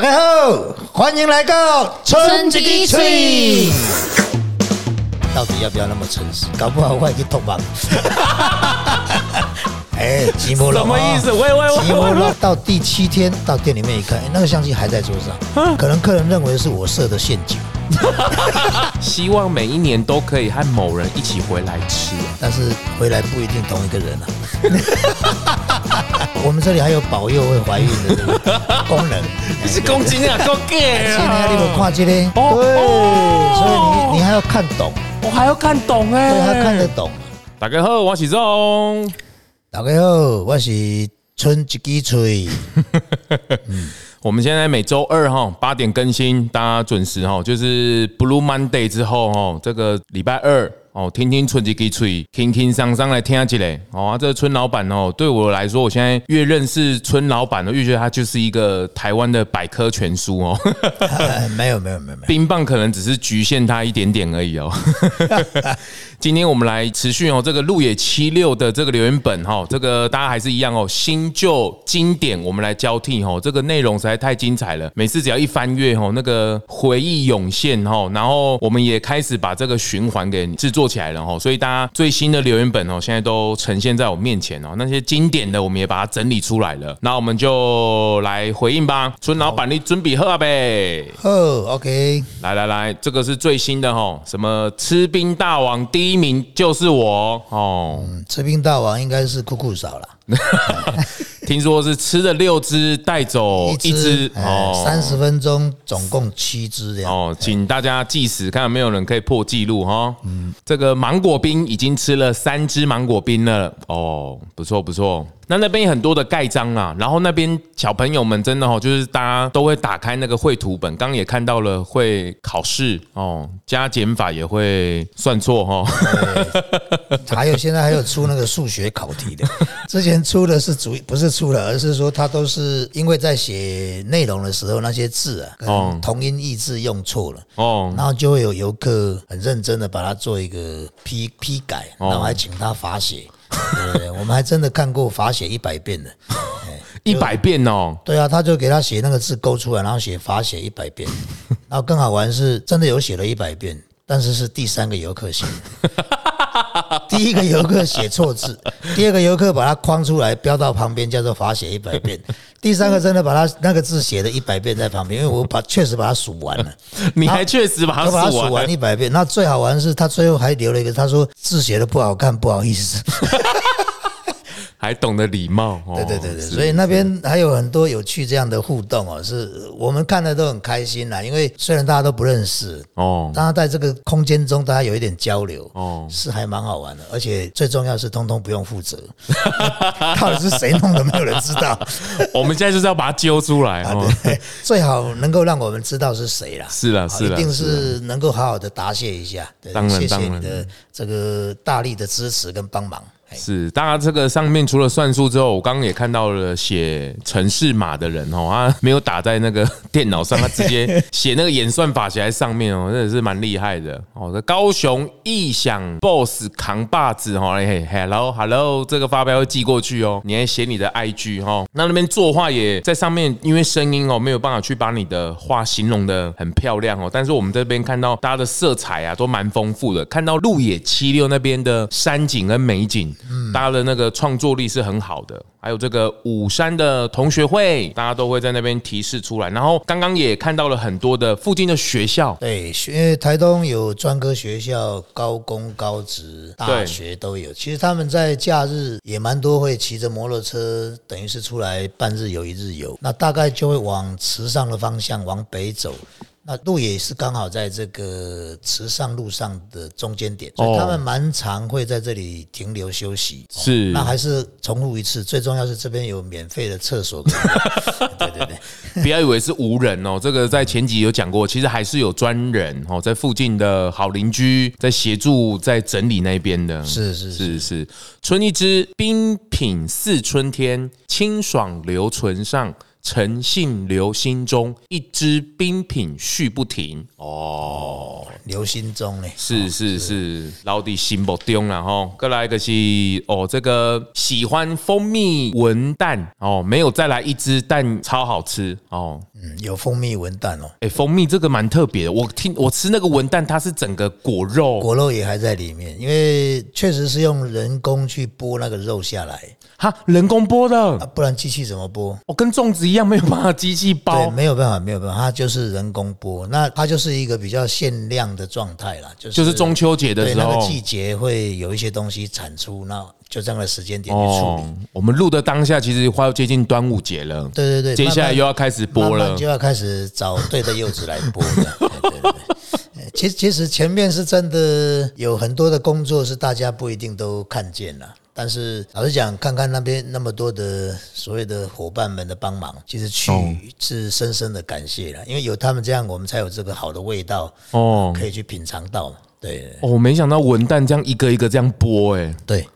大家好，欢迎来到春之吹。到底要不要那么诚实？搞不好我也去痛骂。哎，吉姆龙什么意思？喂喂喂吉姆龙到第七天到店里面一看，哎，那个相机还在桌上，可能客人认为是我设的陷阱，希望每一年都可以和某人一起回来吃。但是回来不一定同一个人啊。我们这里还有保佑会怀孕的功能。你是公斤啊，够 gay 现在你有看这个？哦对，哦所以你你还要看懂，我还要看懂哎，对，还要看得懂。大家好，我是钟。大家好，我是春一支吹。我们现在每周二哈八点更新，大家准时哈，就是 Blue Monday 之后哈，这个礼拜二哦，听听春吉给吹，轻轻桑桑来听起来哦。啊，这个村老板哦，对我来说，我现在越认识村老板呢，越觉得他就是一个台湾的百科全书哦。哎 没有没有没有没有，冰棒可能只是局限他一点点而已哦。今天我们来持续哦，这个路野七六的这个留言本哈，这个大家还是一样哦，新旧经典我们来交替哦，这个内容实在太精彩了，每次只要一翻阅哦，那个回忆涌现哦，然后我们也开始把这个循环给制作起来了哈，所以大家最新的留言本哦，现在都呈现在我面前哦，那些经典的我们也把它整理出来了，那我们就来回应吧，村老板你准备喝呗。喝，OK，来来来，这个是最新的哈，什么吃冰大王第一名就是我哦，嗯吃冰大王应该是酷酷少了，听说是吃了六只带走一只哎哦，三十分钟总共七只这样。哦，请大家计时，看有没有人可以破纪录哈。嗯，这个芒果冰已经吃了三只芒果冰了，哦，不错不错。那那边有很多的盖章啊，然后那边小朋友们真的哦，就是大家都会打开那个绘图本，刚刚也看到了会考试哦，加减法也会算错哈、哦。还有现在还有出那个数学考题的，之前出的是主不是出了，而是说他都是因为在写内容的时候那些字啊，哦同音异字用错了。哦，然后就会有游客很认真的把它做一个批批改，哦然后还请他罚写。对我们还真的看过罚写一百遍的。一百遍哦，对啊，他就给他写那个字勾出来，然后写罚写一百遍。然后更好玩是真的有写了一百遍，但是是第三个游客写的。第一个游客写错字，第二个游客把它框出来标到旁边，叫做罚写一百遍。第三个真的把他那个字写了一百遍在旁边，因为我把确实把它数完了。你还确实把它数完完一百遍。那最好玩是他最后还留了一个，他说字写的不好看，不好意思。还懂得礼貌。哦对对对对，所以那边还有很多有趣这样的互动哦，是我们看的都很开心啦。因为虽然大家都不认识，哦大家在这个空间中大家有一点交流，哦，是还蛮好玩的。而且最重要是，通通不用负责，到底是谁弄的，没有人知道。我们现在就是要把它揪出来哦。对，最好能够让我们知道是谁啦。是啦是了，好一定是能够好好的答谢一下，对当然谢谢你的这个大力的支持跟帮忙。哎是，当然这个上面除了算术之后，我刚刚也看到了写城市码的人哦，他没有打在那个电脑上，他直接 写那个演算法写在上面哦，真的是蛮厉害的哦。这高雄异想 BOSS 扛把子哦，嘿，Hello Hello，这个发票会寄过去哦，你还写你的 IG 哦，那那边作画也在上面，因为声音哦没有办法去把你的画形容的很漂亮哦，但是我们这边看到大家的色彩啊都蛮丰富的，看到鹿野七六那边的山景跟美景。大家的那个创作力是很好的，还有这个五山的同学会，大家都会在那边提示出来。然后刚刚也看到了很多的附近的学校，对，学台东有专科学校、高工、高职、大学都有。其实他们在假日也蛮多会骑着摩托车，等于是出来半日游一日游。那大概就会往池上的方向往北走。那路也是刚好在这个池上路上的中间点，所以他们蛮常会在这里停留休息。哦是那还是重复一次，最重要是这边有免费的厕所。对对对。不要以为是无人哦，这个在前集有讲过，其实还是有专人哦，在附近的好邻居在协助在整理那边的。是是是是，春一枝冰品似春天，清爽留存上。诚信留心中，一支冰品续不停。哦，留心中呢，是是是，老弟心不中了哈。再来一个是哦，这个喜欢蜂蜜文蛋哦，没有再来一支蛋超好吃哦。嗯，有蜂蜜文蛋哦，哎，蜂蜜这个蛮特别的。我听我吃那个文蛋，它是整个果肉，果肉也还在里面，因为确实是用人工去剥那个肉下来，哈，人工剥的，啊，不然机器怎么剥？哦，跟粽子一样，没有办法机器对，包。没有办法，没有办法，它就是人工剥，那它就是一个比较限量的状态啦，就是就是中秋节的时候那个，季节会有一些东西产出，那就这样的时间点去处理。哦，我们录的当下其实快要接近端午节了，对对对，接下来又要开始播了慢慢就。要开始找对的柚子来剥的。对对对对，其实其实前面是真的有很多的工作是大家不一定都看见了。但是老实讲，看看那边那么多的所谓的伙伴们的帮忙，其实去哦。是深深的感谢了，因为有他们这样，我们才有这个好的味道哦。可以去品尝到嘛。对。哦，我没想到文旦这样一个一个这样剥，哎，对，那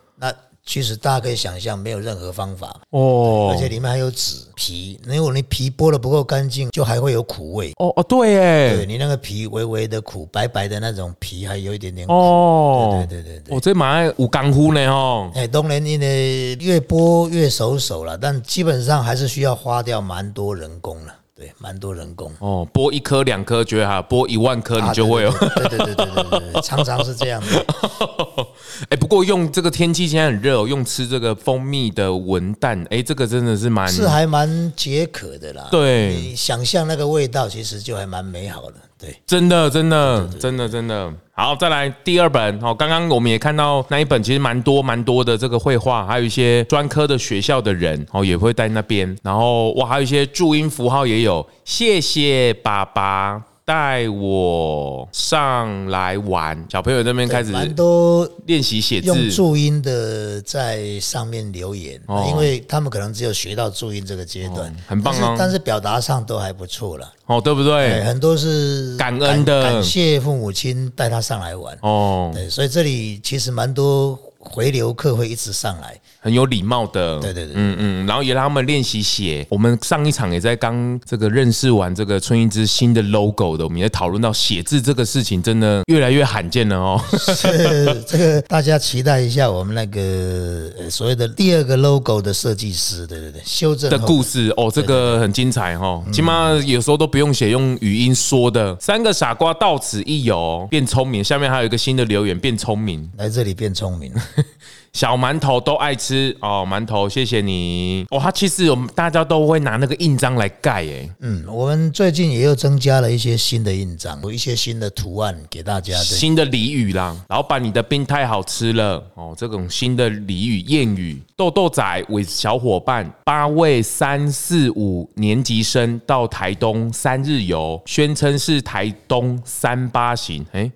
其实大家可以想象，没有任何方法，哦而且里面还有籽皮，如果你皮剥的不够干净，就还会有苦味。哦哦，对，对哎，你那个皮微微的苦，白白的那种皮还有一点点苦。哦，对对对对。我，这马上有功夫呢哦。哎，当然你呢越剥越熟手了，但基本上还是需要花掉蛮多人工了。对，蛮多人工哦，剥一颗两颗觉得哈，剥一万颗你就会哦、对对对对对对，常常是这样的。哎，不过用这个天气现在很热、哦，用吃这个蜂蜜的文旦，哎，这个真的是蛮是还蛮解渴的啦。对，你想象那个味道，其实就还蛮美好的。对，真的，真的，真的，真的。好，再来第二本。哦，刚刚我们也看到那一本，其实蛮多蛮多的这个绘画，还有一些专科的学校的人哦也会在那边。然后哇，还有一些注音符号也有。谢谢爸爸带我上来玩，小朋友那边开始蛮多练习写字用。注音的在上面留言，哦因为他们可能只有学到注音这个阶段，很棒哦但是表达上都还不错了。哦，对不对，对？很多是感恩的感谢父母亲带他上来玩。哦，对，所以这里其实蛮多回流客会一直上来。很有礼貌的，对对对嗯嗯，然后也让他们练习写。我们上一场也在刚这个认识完这个春英之新的 logo 的，我们也讨论到写字这个事情，真的越来越罕见了哦。是这个大家期待一下我们那个呃所谓的第二个 logo 的设计师，对对对，修正的故事哦，这个很精彩哦，起码有时候都不用写，用语音说的。三个傻瓜到此一游，变聪明。下面还有一个新的留言，变聪明。来这里变聪明。小馒头都爱吃哦，馒头谢谢你哦。他其实我们大家都会拿那个印章来盖诶，嗯，我们最近也又增加了一些新的印章，有一些新的图案给大家。对，新的俚语啦，老板，你的冰太好吃了哦！这种新的俚语谚语，豆豆仔为小伙伴八位三四五年级生到台东三日游，宣称是台东三八行。哎、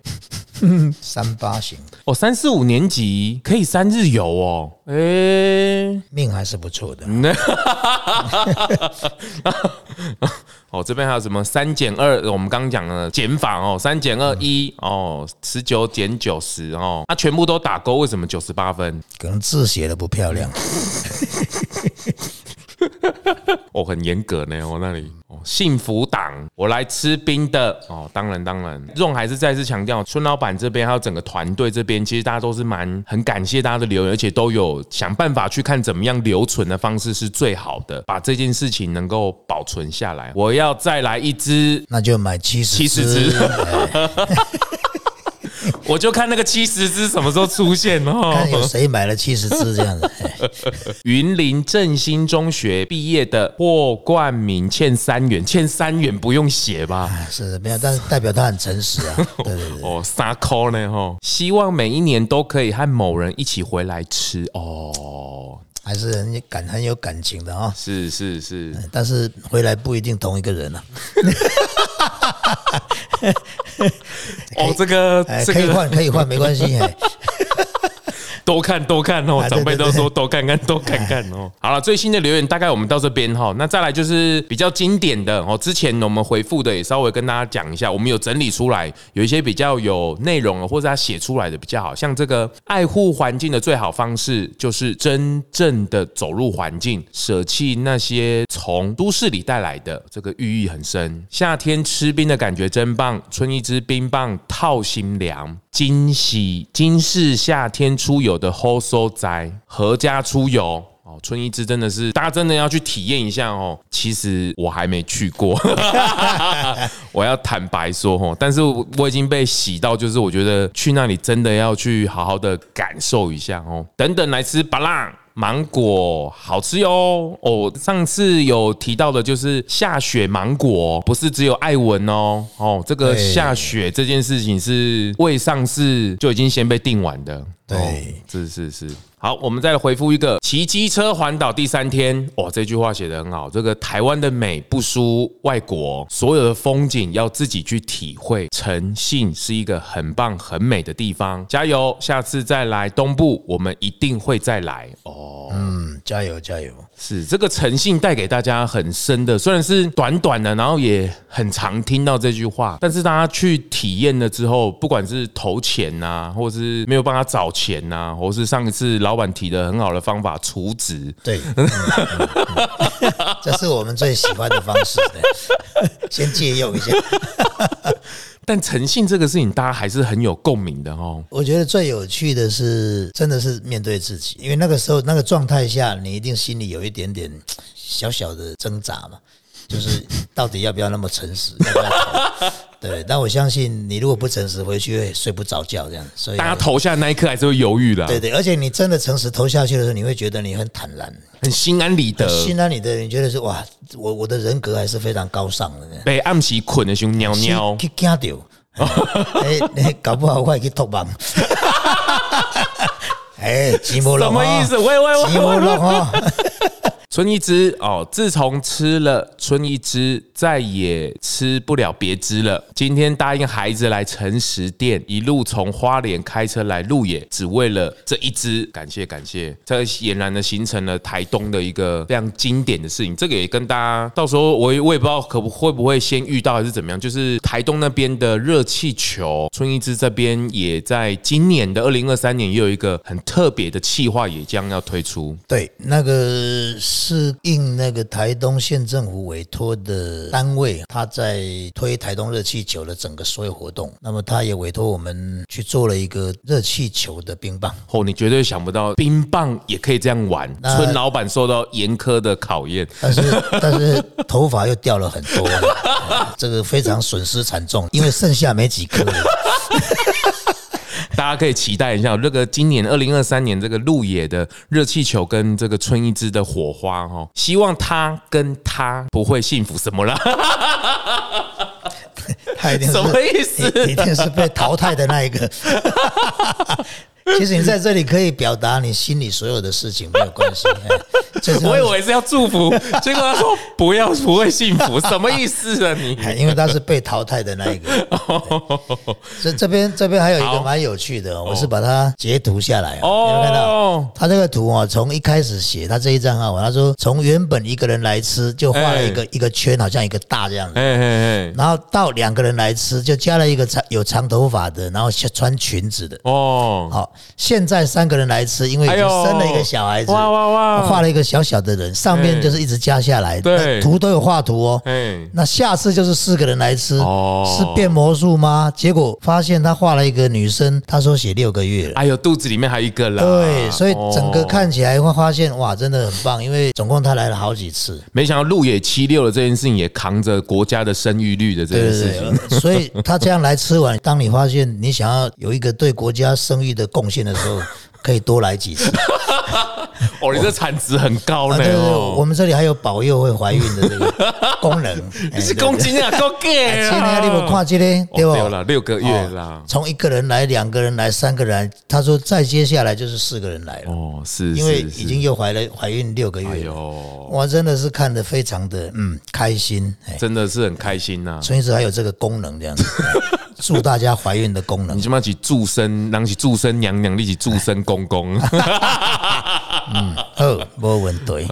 三八型哦，三四五年级可以三日游哦。哎、命还是不错的。哦，这边还有什么三减二？我们刚刚讲的减法哦，三减二一哦，十九减九十哦，它、全部都打勾，为什么九十八分？可能字写的不漂亮，哦，很严格呢，我那里。哦，幸福党，我来吃冰的。哦，当然当然，这种还是再次强调，孙老板这边还有整个团队这边，其实大家都是蛮很感谢大家的留言，而且都有想办法去看怎么样留存的方式是最好的，把这件事情能够保存下来。我要再来一只，那就买七十70支 我就看那个七十支什么时候出现哦。看有谁买了七十支这样子。哎 云林振兴中学毕业的霍冠明欠三元，欠三元不用写吧？是没有，但是代表他很诚实啊。对对对，哦，三扣呢哈，希望每一年都可以和某人一起回来吃哦。还是很感很有感情的啊。是是是，但是回来不一定同一个人啊。哦，这个哎，这个可以换，可以换，没关系。哎，多看多看哦，长辈都说多看看 多看看哦。好了，最新的留言大概我们到这边哈，那再来就是比较经典的哦，之前我们回复的也稍微跟大家讲一下，我们有整理出来，有一些比较有内容的，或者他写出来的比较好，像这个爱护环境的最好方式就是真正的走入环境，舍弃那些从都市里带来的，这个寓意很深。夏天吃冰的感觉真棒，春一支冰棒套心凉。惊喜，今是夏天出游的 h o s o 宅，合家出游。哦，春一之真的是大家真的要去体验一下哦。其实我还没去过，我要坦白说哦，但是我已经被洗到，就是我觉得去那里真的要去好好的感受一下哦。等等来吃巴浪。芒果好吃哟！哦，上次有提到的就是下雪芒果，不是只有艾文哦。哦，这个下雪这件事情是未上市就已经先被定完的。对，是是是。好，我们再来回复一个骑机车环岛第三天。哇，这句话写得很好。这个台湾的美不输外国，所有的风景要自己去体会。诚信是一个很棒很美的地方，加油！下次再来东部，我们一定会再来哦。嗯，加油加油！是这个诚信带给大家很深的，虽然是短短的，然后也很常听到这句话，但是大家去体验了之后，不管是投钱呐，或是没有办法找钱呐，或是上一次老板提的很好的方法除职，对，这是我们最喜欢的方式，先借用一下。但诚信这个事情，大家还是很有共鸣的哦。我觉得最有趣的是，真的是面对自己，因为那个时候那个状态下，你一定心里有一点点小小的挣扎嘛，就是到底要不要那么诚实？要不要对，但我相信你如果不诚实，回去会睡不着觉这样。所以大家投下那一刻还是会犹豫的。对对，而且你真的诚实投下去的时候，你会觉得你很坦然，很心安理得。心安理得，你觉得是哇，我我的人格还是非常高尚的。被暗时困的时候，尿尿去惊到。哎，你搞不好我也去托梦。哎，寂寞什么意思？喂喂喂，寂寞了哈。春一枝哦，自从吃了春一枝，再也吃不了别枝了。今天答应孩子来诚实店，一路从花莲开车来鹿野，只为了这一支。感谢感谢，这俨然的形成了台东的一个非常经典的事情。这个也跟大家到时候我我也不知道可不会不会先遇到还是怎么样。就是台东那边的热气球，春一枝这边也在今年的二零二三年也有一个很特别的企划，也将要推出。对，那个。是应那个台东县政府委托的单位，他在推台东热气球的整个所有活动。那么他也委托我们去做了一个热气球的冰棒。哦，你绝对想不到冰棒也可以这样玩。村老板受到严苛的考验，但是但是头发又掉了很多，这个非常损失惨重，因为剩下没几颗。大家可以期待一下这个今年二零二三年这个路野的热气球跟这个春一枝的火花哈，希望他跟他不会幸福什么了，他一定 什么意思？一定是被淘汰的那一个。其实你在这里可以表达你心里所有的事情，没有关系。我以为是要祝福，结果他说不要不会幸福，什么意思啊？你因为他是被淘汰的那一个。这这边这边还有一个蛮有趣的，我是把它截图下来。哦，有看到？他这个图啊，从一开始写他这一张啊，他说从原本一个人来吃就画了一个一个圈，好像一个大这样子。然后到两个人来吃，就加了一个长有长头发的，然后穿裙子的。哦，好。现在三个人来吃，因为已经生了一个小孩子，哇哇哇，画了一个小小的人，上面就是一直加下来，对，图都有画图哦。那下次就是四个人来吃，是变魔术吗？结果发现他画了一个女生，他说写六个月了，哎呦，肚子里面还有一个了。对，所以整个看起来会发现哇，真的很棒，因为总共他来了好几次。没想到路野七六的这件事情也扛着国家的生育率的这件事情，所以他这样来吃完，当你发现你想要有一个对国家生育的。贡献的时候 可以多来几次。哦，你这产值很高呢。我们这里还有保佑会怀孕的这个功能。你是公斤啊，够 gay 啊！今天你不跨这嘞，对吧？了六个月啦。从一个人来，两个人来，三个人，他说再接下来就是四个人来了。哦，是，因为已经又怀了怀孕六个月。哦，我真的是看得非常的嗯开心，真的是很开心呐。所以是还有这个功能这样子。祝大家怀孕的功能，你起码起祝生，让起祝生娘娘，你起祝生公公。嗯，哦，没问题。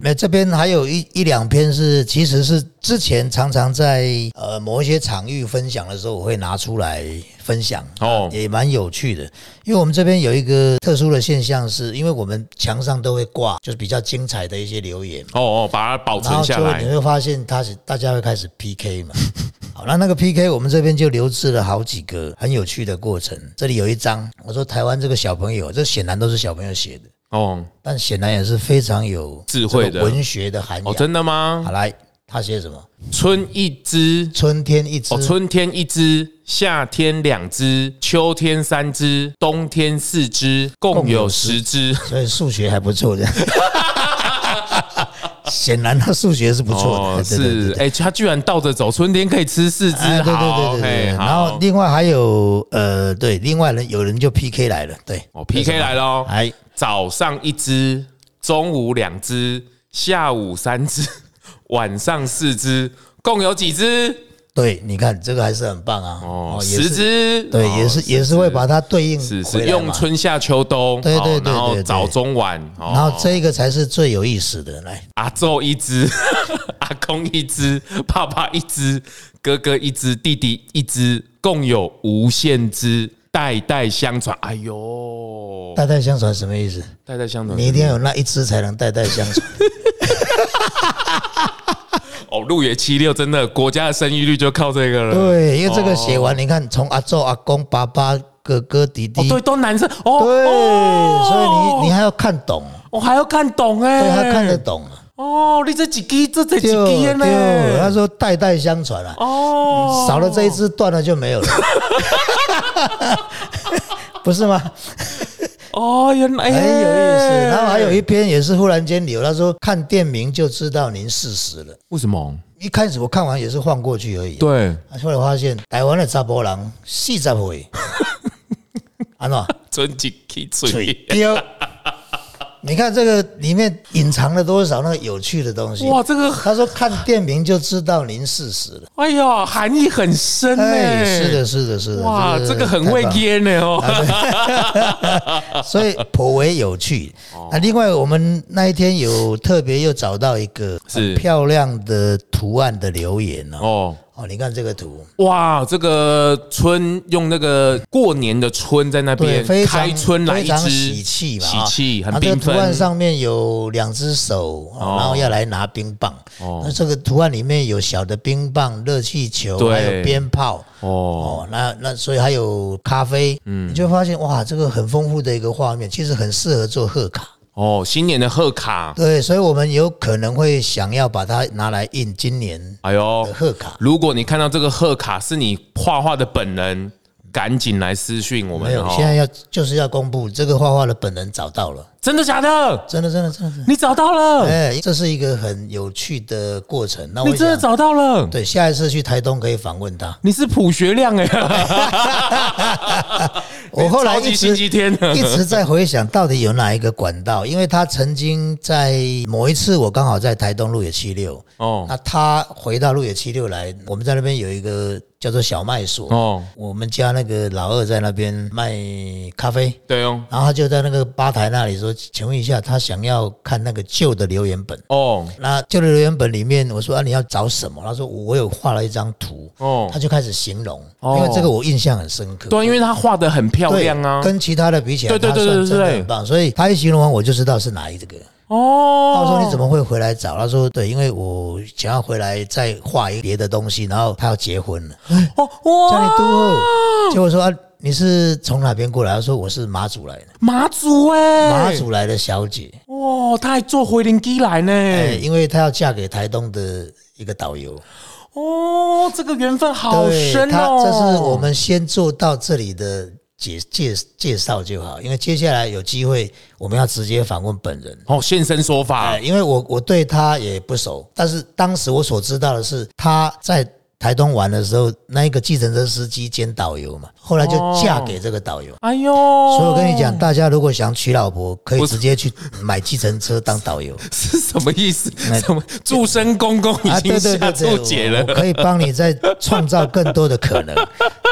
那这边还有一一两篇是，其实是之前常常在呃某一些场域分享的时候，我会拿出来分享哦，也蛮有趣的。因为我们这边有一个特殊的现象，是因为我们墙上都会挂，就是比较精彩的一些留言哦哦，把它保存下来，你会发现它是大家会开始 PK 嘛。好，那那个 PK 我们这边就留置了好几个很有趣的过程。这里有一张，我说台湾这个小朋友，这显然都是小朋友写的。哦但显然也是非常有智慧的文学的涵哦，养。真的吗好？来，他写什么？春一枝，春天一枝哦，，春天一枝，夏天两枝，秋天三枝，冬天四枝，共有十枝。所以数学还不错的。显然他数学是不错哦，的，是，对哎，他居然倒着走，春天可以吃四枝，哎，对对好对对然后好。另外还有呃，对，另外人有人就 PK 来了，对，哦，PK 来了哦，哎，早上一只，中午两只，下午三只，晚上四只，共有几支？对，你看这个还是很棒啊，哦，十是支，对，哦也是也是会把它对应是是用春夏秋冬，对对哦对然后早中晚，然然后这个才是最有意思的，来，阿昼一只，阿公一只，爸爸一只，哥哥一只，弟弟一只，共有无限只，代代相传。哎呦，代代相传什么意思？代代相传，你一定要有那一只才能代代相传。哦，路野七六真的国家的生育率就靠这个了。对，因为这个写完，你看从阿昼、阿公、爸爸、哥哥、弟哦，弟，对，都男生哦，对，哦所以你你还要看懂，我还要看懂哎，对他看得懂。哦，你这几支，这这几就支呢？就他说代代相传啊，哦，少了这一只断了就没有了，不是吗？哦，原来很有意思。然后还有一篇也是忽然间留，他说看店名就知道您四十了。为什么？一开始我看完也是晃过去而已，对，后来发现台湾的查波郎四十岁，安怎？尊敬去嘴嘴。丢。你看这个里面隐藏了多少那个有趣的东西？哇，这个他说看店名就知道您四十了。哎呀，含义很深呢。哎，是的，是的，是的。哇，这个很会编呢哦。所以颇为有趣。哦啊，另外我们那一天有特别又找到一个是很漂亮的图案的留言哦。哦，哦，你看这个图，哇，这个春用那个过年的春在那对，边非常开春来一非常支喜气嘛，啊喜气很这个图案纷。上面有两只手，哦然后要来拿冰棒。那这个图案里面有小的冰棒、热气球，对还有鞭炮。哦，哦，那那所以还有咖啡，嗯，你就发现哇，这个很丰富的一个画面，其实很适合做贺卡。哦，新年的贺卡，对，所以我们有可能会想要把它拿来印今年哎呦，贺卡。如果你看到这个贺卡是你画画的本人，赶紧来私讯我没有，们哦。现在要就是要公布这个画画的本人找到了，真的假的？真的真的真的，你找到了？哎，这是一个很有趣的过程。那我你真的，找到了？对，下一次去台东可以访问他。你是朴学亮哎，我后来一直星期天一直在回想，到底有哪一个管道？因为他曾经在某一次，我刚好在台东路野七六，哦那他回到路野七六来，我们在那边有一个叫做小麦所，哦，我们家那个老二在那边卖咖啡，对哦然后他就在那个吧台那里说：“请问一下，他想要看那个旧的留言本。哦那旧的留言本里面，我说啊，你要找什么？他说我有画了一张图，哦他，就开始形容，哦因为这个我印象很深刻。对，因为他画的很漂亮啊。跟其他的比起来，对对对他算真的对对很棒。所以他一形容完，我就知道是哪一个。哦，他说你怎么会回来找？他说对，因为我想要回来再画一个别的东西，然后他要结婚了，哦叫你哇，都后。结果说啊，你是从哪边过来？他说我是马祖来的，马祖哎，马祖来的小姐。哦，她还坐回林机来呢。哎，因为她要嫁给台东的一个导游，哦，这个缘分好，深她哦。这是我们先做到这里的介介介绍就好，因为接下来有机会我们要直接访问本人。哦现身说法哎，因为我我对他也不熟，但是当时我所知道的是他在台东玩的时候，那一个计程车司机兼导游嘛，后来就嫁给这个导游。哎呦，所以我跟你讲，大家如果想娶老婆，可以直接去买计程车当导游。是什么意思？那什么祝生公公已啊，经下注解了？可以帮你再创造更多的可能，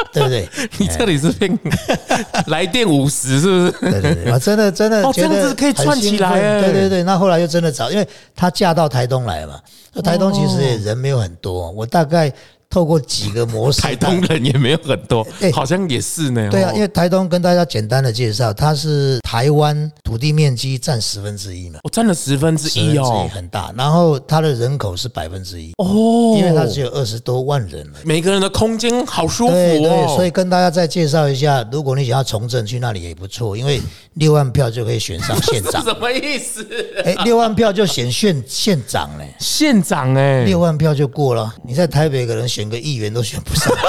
对不对？你这里是变 来电五十是不是？对对对，我真的真的哦觉得这样子可以很串起兴奋来哎对对对，那后来又真的找，因为她嫁到台东来嘛，那台东其实也人没有很多，我大概透过几个模式，台东人也没有很多，好像也是呢。对啊，因为台东跟大家简单的介绍，它是台湾土地面积占十分之一嘛，我占了十分之一哦，很大。然后它的人口是百分之一哦，因为它只有二十多万人，每个人的空间好舒服哦。所以跟大家再介绍一下，如果你想要从政去那里也不错，因为六万票就可以选上县长，什么意思？哎，六万票就选县县长嘞，县长哎，六万票就过了。你在台北可能选个议员都选不上。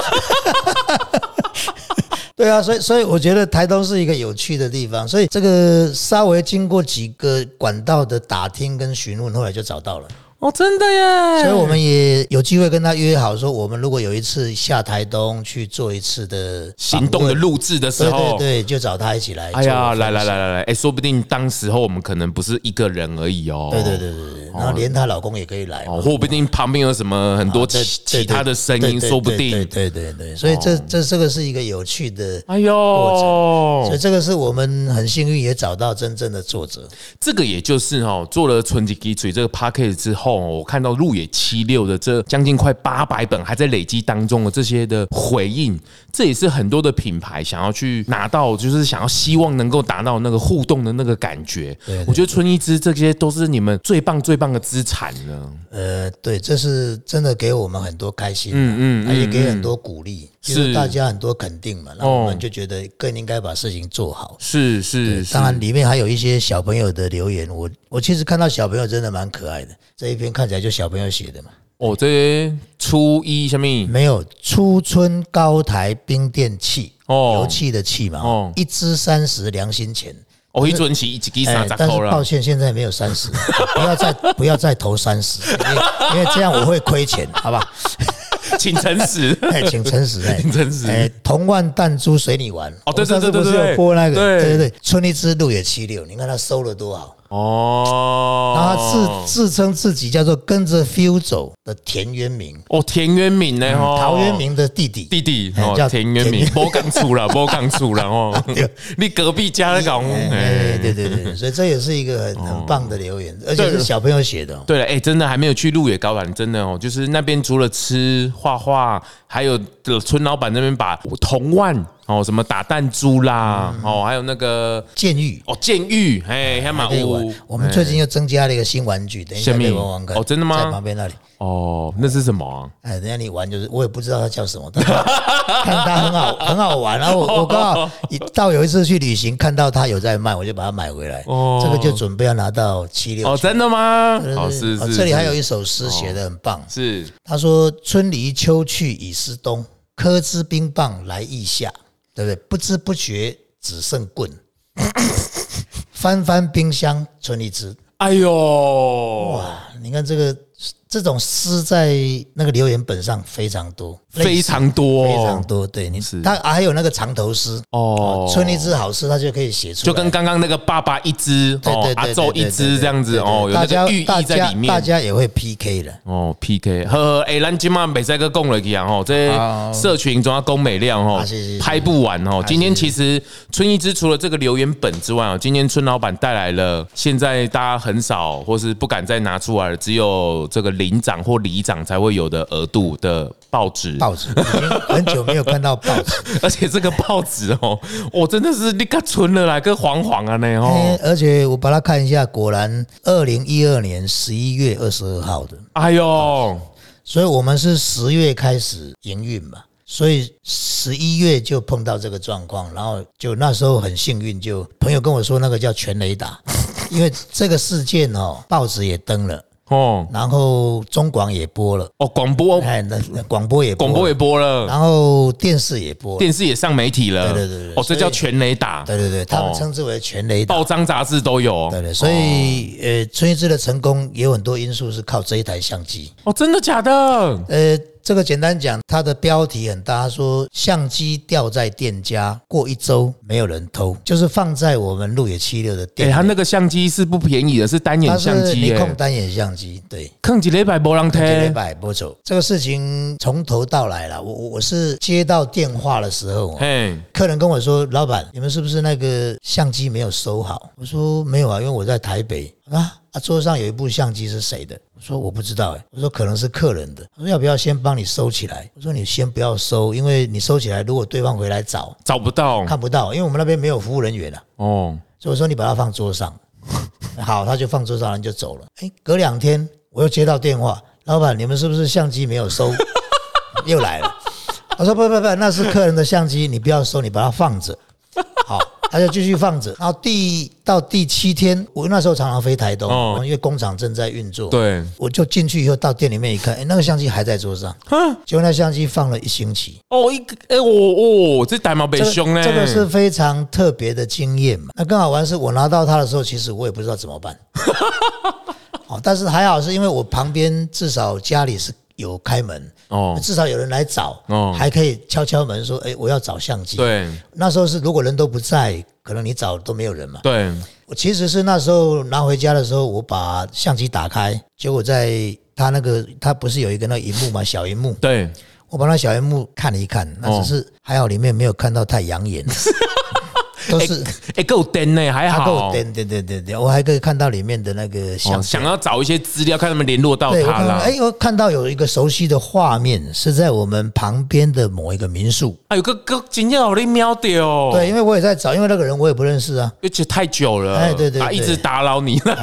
对啊，所以所以我觉得台东是一个有趣的地方，所以这个稍微经过几个管道的打听跟询问，后来就找到了。哦，真的耶！所以我们也有机会跟他约好，说我们如果有一次下台东去做一次的行动的录制的时候，对，就找他一起来。哎呀，来来来来来，哎，说不定当时候我们可能不是一个人而已哦。对对对对对，然后连她老公也可以来，哦说不定旁边有什么很多其其他的声音，说不定。对对对对，所以这这这个是一个有趣的哎呦所以这个是我们很幸运也找到真正的作者。这个也就是哦，做了纯吉基嘴这个 p a c k a g e 之后。我看到路野七六的这将近快八百本还在累积当中的这些的回应，这也是很多的品牌想要去拿到，就是想要希望能够达到那个互动的那个感觉。我觉得春一枝这些都是你们最棒最棒的资产呢。呃，对，这是真的给我们很多开心，嗯嗯，也给很多鼓励，是大家很多肯定嘛，那我们就觉得更应该把事情做好。是是，当然里面还有一些小朋友的留言，我我其实看到小朋友真的蛮可爱的。这一篇看起来就小朋友写的嘛。哦，这初一什么？没有初春高台冰电器，哦，油气的气嘛。哦，一支三十，良心钱。哦，一尊起一支三十，但是抱歉，现在没有三十，不要再 不要再投三十，因为这样我会亏钱，好吧？请诚实，哎，请诚实，哎，请诚实，哎，铜万弹珠随你玩。哦，对对对对对，播那个，对对对，春丽之路也七六，你看他收了多好。哦，然后他自自称自己叫做跟着 feel 走的田渊明。哦，田渊明呢？哦，陶渊明的弟弟，弟弟哦，叫田渊明，波刚出了，波刚出了哦，你隔壁家的讲，哎，对对对，所以这也是一个很很棒的留言，而且是小朋友写的。对了，哎，真的还没有去鹿野高板，真的哦，就是那边除了吃画画，还有的村老板那边把铜万。哦，什么打弹珠啦，哦，还有那个剑玉，哦，剑玉，哎，还蛮屋。我们最近又增加了一个新玩具，等一下可以玩玩看。哦，真的吗？在旁边那里。哦，那是什么？哎，等下你玩就是，我也不知道它叫什么，但 看它很好，很好玩。然后我我刚好到有一次去旅行，看到它有在卖，我就把它买回来。哦，这个就准备要拿到七六。哦，真的吗？哦，是是。这里还有一首诗写的很棒，是他说：“春离秋去已是冬，柯之冰棒来意夏。”对不对？不知不觉只剩棍，翻翻冰箱存一只。哎呦，哇！你看这个。这种诗在那个留言本上非常多，非常多，非常多。对，你是他还有那个长头诗哦，春一只好诗，他就可以写出，就跟刚刚那个爸爸一只，对对阿周一只这样子哦，有那个寓意在里面。大家也会 PK 的哦，PK 呵呵，哎，咱今晚没在个供了一样哦，这社群总要供美量哦，拍不完哦。今天其实春一只除了这个留言本之外哦，今天春老板带来了，现在大家很少或是不敢再拿出来了，只有这个。领长或里长才会有的额度的报纸，报纸很久没有看到报纸，而且这个报纸哦，我真的是立刻存了来，跟黄黄啊那哦。而且我把它看一下，果然二零一二年十一月二十二号的，哎呦，所以我们是十月开始营运嘛，所以十一月就碰到这个状况，然后就那时候很幸运，就朋友跟我说那个叫全雷达，因为这个事件哦，报纸也登了。哦，然后中广也播了。哦，广播。哎，那广播也广播也播了，然后电视也播，电视也上媒体了，对对对哦，这叫全雷打，对对对，他们称之为全雷打，报章杂志都有，对对，所以呃，春一枝的成功也有很多因素是靠这一台相机。哦，真的假的？呃。这个简单讲，它的标题很大，说相机掉在店家，过一周没有人偷，就是放在我们路野七六的店。他那个相机是不便宜的，是单眼相机，尼控单眼相机，对，坑几礼拜波浪推，几礼拜波走。这个事情从头到来了，我我我是接到电话的时候，客人跟我说，老板，你们是不是那个相机没有收好？我说没有啊，因为我在台北啊。啊，桌上有一部相机是谁的？我说我不知道哎、我说可能是客人的。我说要不要先帮你收起来？我说你先不要收，因为你收起来，如果对方回来找找不到看不到，因为我们那边没有服务人员啊。哦，所以我说你把它放桌上，好，他就放桌上，人就走了。哎，隔两天我又接到电话，老板，你们是不是相机没有收？又来了。我说不不不，那是客人的相机，你不要收，你把它放着。好，他就继续放着。然后第到第七天，我那时候常常飞台东，哦因为工厂正在运作。对，我就进去以后到店里面一看，哎，那个相机还在桌上，结果那相机放了一星期。哦一个哎我哦，这代码被这个凶呢，这个是非常特别的经验嘛。那更好玩是我拿到它的时候，其实我也不知道怎么办。哦，但是还好是因为我旁边至少家里是有开门，哦。至少有人来找，哦。还可以敲敲门说：“哎，我要找相机。”，对。那时候是如果人都不在，可能你找都没有人嘛。对。我其实是那时候拿回家的时候，我把相机打开，结果在它那个它不是有一个那个荧幕嘛，小荧幕，对，我把那小荧幕看了一看，那只是还好里面没有看到太养眼，都是哎够灯呢，还好够好。对对对对对，我还可以看到里面的那个哦，想要找一些资料，看他们联络到他啦。看到哎，我看到有一个熟悉的画面，是在我们旁边的某一个民宿。啊，有个个今天好你瞄掉，对，，因为我也在找，因为那个人我也不认识啊。而且太久了，哎对对对他一直打扰你了，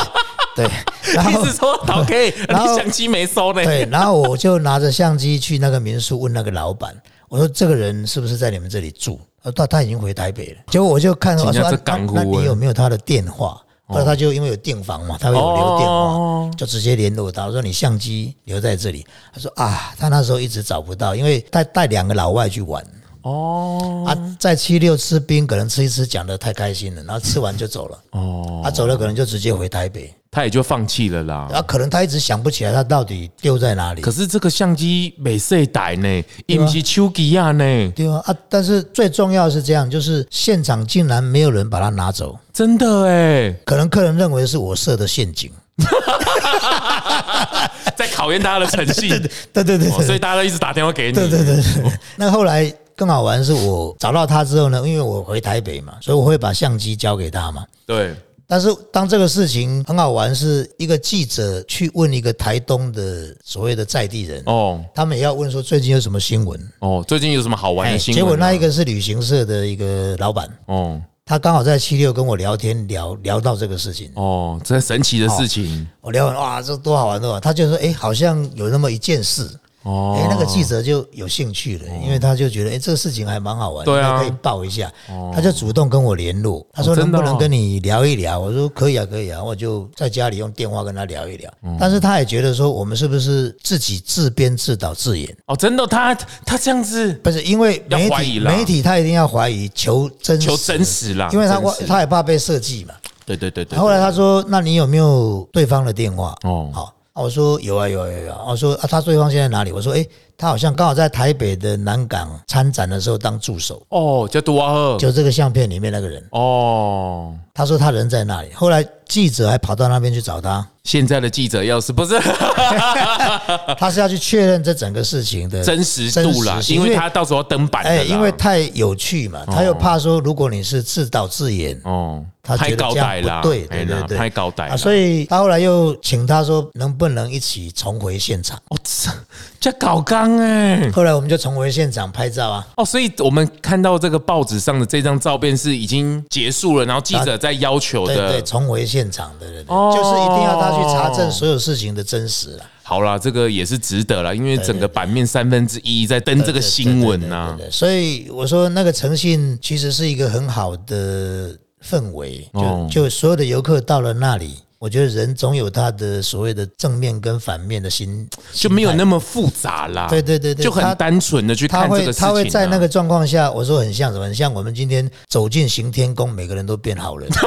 对，然后一直说 OK，然后你相机没收呢。对，然后我就拿着相机去那个民宿问那个老板，我说这个人是不是在你们这里住？呃，他他已经回台北了。结果我就看我说、那你有没有他的电话？后来他就因为有订房嘛，他会有留电话，哦就直接联络他。我说你相机留在这里。他说啊，他那时候一直找不到，因为他带两个老外去玩。哦啊，在七六吃冰，可能吃一吃讲的太开心了，然后吃完就走了。哦，啊，走了可能就直接回台北。他也就放弃了啦。啊，可能他一直想不起来他到底丢在哪里可。是这个相机没色带呢，也不是手机啊呢，对啊，啊，但是最重要的是这样，就是现场竟然没有人把它拿走，真的哎，可能客人认为是我设的陷阱。在考验大家的诚信，对对对哦所以大家都一直打电话给你。对对对对。那后来更好玩是我找到他之后呢，因为我回台北嘛，所以我会把相机交给他嘛。对但是当这个事情很好玩，是一个记者去问一个台东的所谓的在地人，哦他们也要问说最近有什么新闻。哦，最近有什么好玩哎，的新闻啊？结果那一个是旅行社的一个老板，哦他刚好在七六跟我聊天，聊聊到这个事情。哦，这神奇的事情我聊完哇，这多好玩多好玩！他就说，哎，好像有那么一件事，哦哎，那个记者就有兴趣了，因为他就觉得，哎，这个事情还蛮好玩，对啊可以报一下。他就主动跟我联络，他说能不能跟你聊一聊？我说可以啊，可以啊，我就在家里用电话跟他聊一聊。嗯但是他也觉得说，我们是不是自己自编自导自演？哦，真的，他他这样子不是因为媒体媒体他一定要怀疑求真实求真实啦，因为他他也怕被设计嘛。对对对对，后来他说：“那你有没有对方的电话？”哦好，啊我说有啊有啊有啊。我说啊，他对方现在哪里？我说诶，他好像刚好在台北的南港参展的时候当助手，哦叫杜瓦赫就这个相片里面那个人。哦，他说他人在那里，后来记者还跑到那边去找他，现在的记者要是不是？他是要去确认这整个事情的真实度啦因为他到时候登版哎，因为太有趣嘛，他又怕说如果你是自导自演，哦。他觉拍得这样高带啦，对对对对。拍高带啦。啊，所以他后来又请他说能不能一起重回现场。哦这这搞刚哎。后来我们就重回现场拍照啊，哦，所以我们看到这个报纸上的这张照片是已经结束了，然后记者在要求对对，的。重回现场，对对对，哦就是一定要他去查证所有事情的真实了。好啦，这个也是值得了，因为整个版面三分之一在登这个新闻呐所以我说那个诚信其实是一个很好的氛围，哦就就所有的游客到了那里。我觉得人总有他的所谓的正面跟反面的心，就没有那么复杂啦。对对对对就很他单纯的去看这个事情、啊。他会在那个状况下，我说很像什么？很像我们今天走进行天宫，每个人都变好人。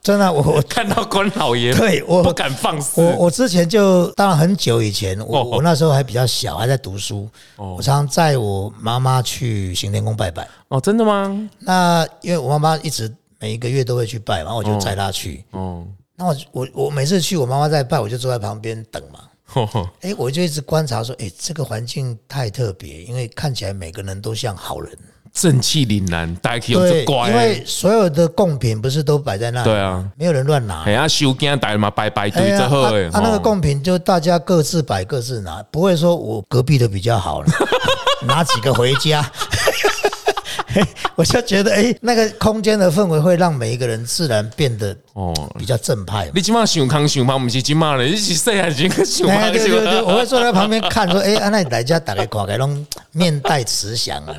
真的啊，我我看到关老爷，对我不敢放肆。我我之前就当然很久以前，我哦我那时候还比较小，还在读书，我常常载我妈妈去行天宫拜拜。哦，真的吗？那因为我妈妈一直每一个月都会去拜嘛，然后我就载他去。哦，那我我我每次去我妈妈在拜，我就坐在旁边等嘛。哎，我就一直观察说，哎，这个环境太特别，因为看起来每个人都像好人。正气凛然，大家有对，这乖因。为所有的贡品不是都摆在那里，对啊，没有人乱拿哎。呀，收惊大嘛，拜拜哎对呀，这好诶。啊啊那个哦贡品就大家各自摆各自拿，不会说我隔壁的比较好了，拿几个回家。我就觉得，哎、那个空间的氛围会让每一个人自然变得哦，比较正派嘛。你今晚想康想胖，不是今晚了，你是细汉时想哎，胖对对对，我会坐在旁边看，说，哎、啊，那大家打开挂开，拢面带慈祥啊，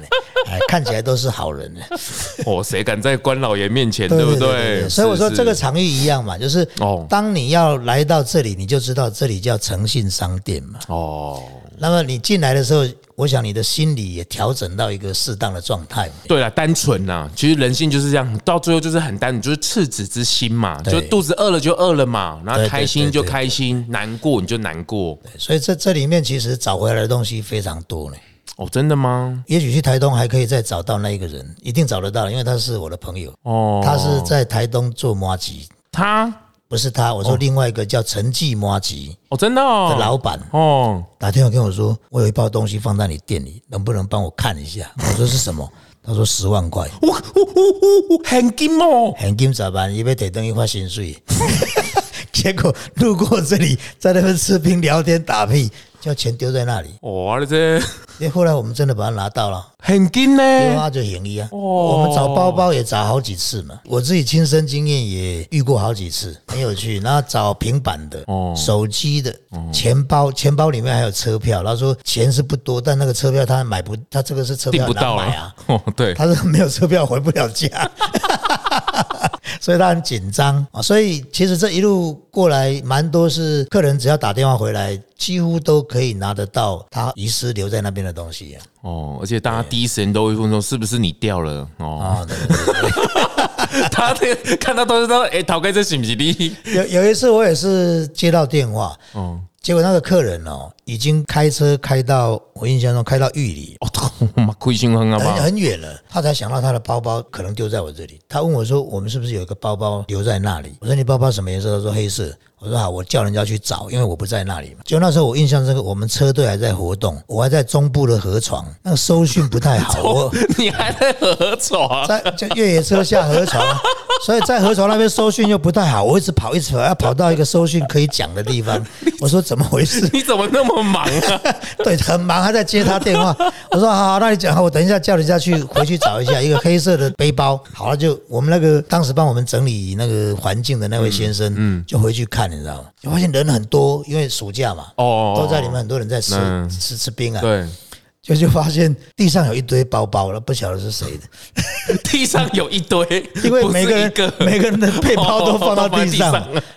哎，看起来都是好人呢。哦，谁敢在关老爷面前，对不对？所以我说是这个场域一样嘛，就是哦当你要来到这里，你就知道这里叫诚信商店嘛。哦，那么你进来的时候，我想你的心理也调整到一个适当的状态嘛。对了，单纯呐，其实人性就是这样，到最后就是很单纯，就是赤子之心嘛，就肚子饿了就饿了嘛，然后开心就开心，难过你就难过。所以这这里面其实找回来的东西非常多呢。哦，真的吗？也许去台东还可以再找到那一个人，一定找得到，因为他是我的朋友，哦，他是在台东做麻吉，他不是他，我说另外一个叫陈记摩吉哦，真的的哦，老板哦，打电话跟我说，我有一包东西放在你店里，能不能帮我看一下？我说是什么？他说十万块，呜呜呜呜，很金哦，很金咋办？因为得等于发薪水。结果路过这里，在那边吃冰聊天打屁，叫钱丢在那里。哇，这哎，后来我们真的把它拿到了，很金呢。电话就行医啊。哦我们找包包也找好几次嘛，我自己亲身经验也遇过好几次，很有趣。然后找平板的、哦手机的、钱包，钱包里面还有车票。他说钱是不多，但那个车票他买不，他这个是车票订不到难买啊了。。哦，对，他说没有车票回不了家，所以他很紧张啊。所以其实这一路过来，蛮多是客人只要打电话回来，几乎都可以拿得到他遗失留在那边的东西啊。哦，而且大家第一时间都会问说是不是你掉了哦，啊，对对对对。他这看到都是说，哎，陶哥这是不是你？有有一次我也是接到电话，哦结果那个客人哦，已经开车开到我印象中开到玉里。哦，妈亏心很好不很？很远了，他才想到他的包包可能丢在我这里。他问我说：“我们是不是有一个包包留在那里？”我说：“你包包什么颜色？”他说：“黑色。”我说：“好，我叫人家去找，因为我不在那里嘛。”就那时候我印象深刻，我们车队还在活动，我还在中部的河床，那个收讯不太好，我你还在河床？在就越野车下河床，所以在河床那边收讯又不太好，我一直跑，一直跑，要跑到一个收讯可以讲的地方。我说：“怎么回事？”你怎么那么忙啊？对，很忙，还在接他电话。我说好，好那你讲好，我等一下叫人家去回去找一下一个黑色的背包。好了，就我们那个当时帮我们整理那个环境的那位先生，嗯，就回去看，你知道吗？就发现人很多，因为暑假嘛，哦都在里面，很多人在吃嗯吃吃冰啊。对，就就发现地上有一堆包包了，不晓得是谁的，地上有一堆，因为每个人每个人的背包都放到地上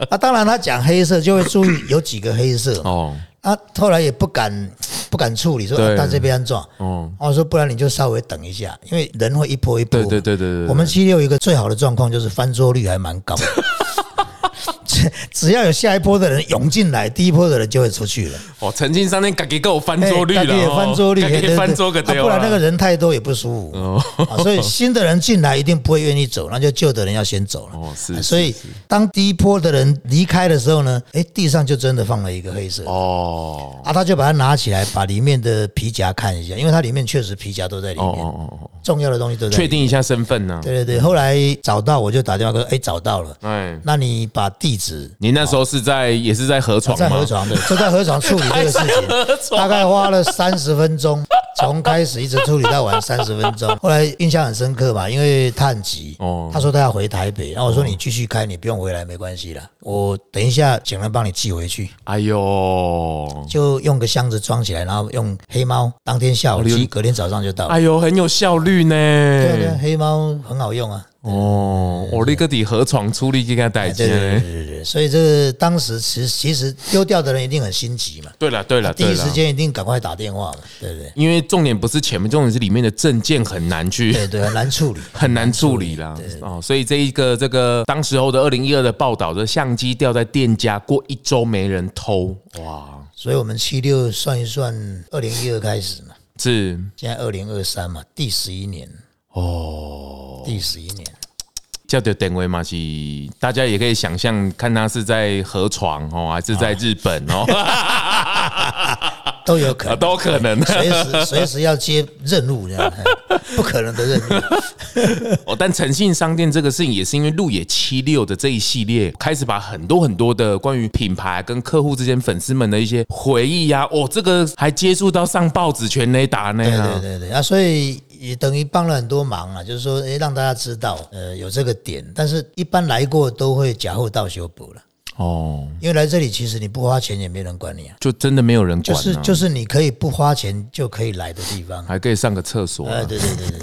啊。当然，他讲黑色就会注意有几个黑色 哦啊，后来也不敢不敢处理，说对啊他这边撞。哦，我说不然你就稍微等一下，因为人会一波一波。对对对对对对我们七六一个最好的状况就是翻桌率还蛮高的，只只要有下一波的人涌进来，第一波的人就会出去了。哦，曾经上面自己给我翻桌率了，翻桌率，翻桌个对啊不然那个人太多也不舒服。哦啊所以新的人进来一定不会愿意走，那就旧的人要先走了。哦是所以当第一波的人离开的时候呢，哎，地上就真的放了一个黑色。哦啊，他就把它拿起来，把里面的皮夹看一下，因为它里面确实皮夹都在里哦面，哦哦，重要的东西都在。确定一下身份呢？对对对，后来找到我就打电话说，哎，找到了，哎，那你把地址你那时候是在也是在河床吗？在河床的，就在河床处理这个事情，大概花了三十分钟，从开始一直处理到完三十分钟。后来印象很深刻嘛，因为他很急，哦他说他要回台北，然后我说你继续开，你不用回来没关系啦，我等一下请人帮你寄回去，哎呦，就用个箱子装起来，然后用黑猫当天下午寄，隔天早上就到了。哎呦，很有效率呢。对对，黑猫很好用啊。哦，我那个底河床出力给他带进对对对。对所以这个当时其实其实丢掉的人一定很心急嘛，对了对了对了第一时，间一定赶快打电话嘛，对不对？因为重点不是前面，重点是里面的证件很难去。对对，很难处理。很难处理啦，哦，所以这一个这个当时候的二零一二的报道，这相机掉在店家，过一周没人偷，哇，所以我们七六算一算，二零一二开始嘛，是。现在二零二三嘛，第十一年，哦，第十一年，叫的定位嘛是，大家也可以想象，看他是在河床哦，还是在日本哦，都有可能，都可能。随时随时要接任务这样。不可能的任务。哦，但诚信商店这个事情也是因为路野七六的这一系列开始把很多很多的关于品牌跟客户之间粉丝们的一些回忆呀，哦，这个还接触到上报纸全雷达那样。对对对啊，所以也等于帮了很多忙啊，就是说，哎，让大家知道，呃，有这个点，但是一般来过都会假后到修补了。哦，因为来这里其实你不花钱也没人管你啊，就真的没有人管，就是就是你可以不花钱就可以来的地方，还可以上个厕所。哎，对对对对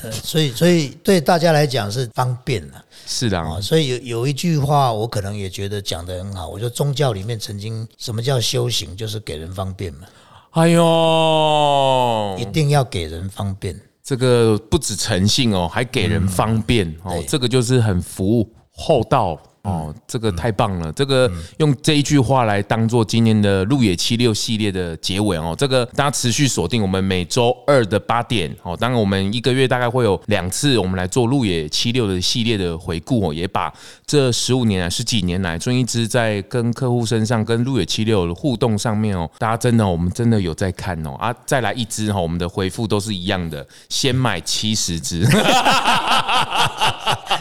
对，所以所以对大家来讲是方便了。是的，所以有有一句话我可能也觉得讲的很好，我说宗教里面曾经什么叫修行，就是给人方便嘛。哎呦，一定要给人方便，这个不止诚信哦，还给人方便。哦，这个就是很服务厚道。哦，这个太棒了！这个用这一句话来当做今年的路野七六系列的结尾哦。这个大家持续锁定我们每周二的八点哦。当然，我们一个月大概会有两次，我们来做路野七六的系列的回顾哦。也把这十五年来、十几年来，孙一之在跟客户身上、跟路野七六的互动上面哦，大家真的，我们真的有在看哦。啊，再来一支哈，我们的回复都是一样的，先买七十支。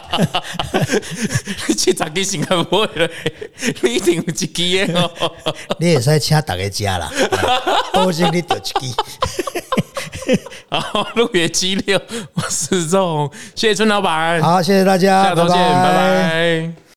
去找。你先看我了，你一定有一支的哦。你也使请大家吃啦，保证你得一支。好，六月七六，我是钟，谢谢孙老板，好，谢谢大家，下周见，拜拜。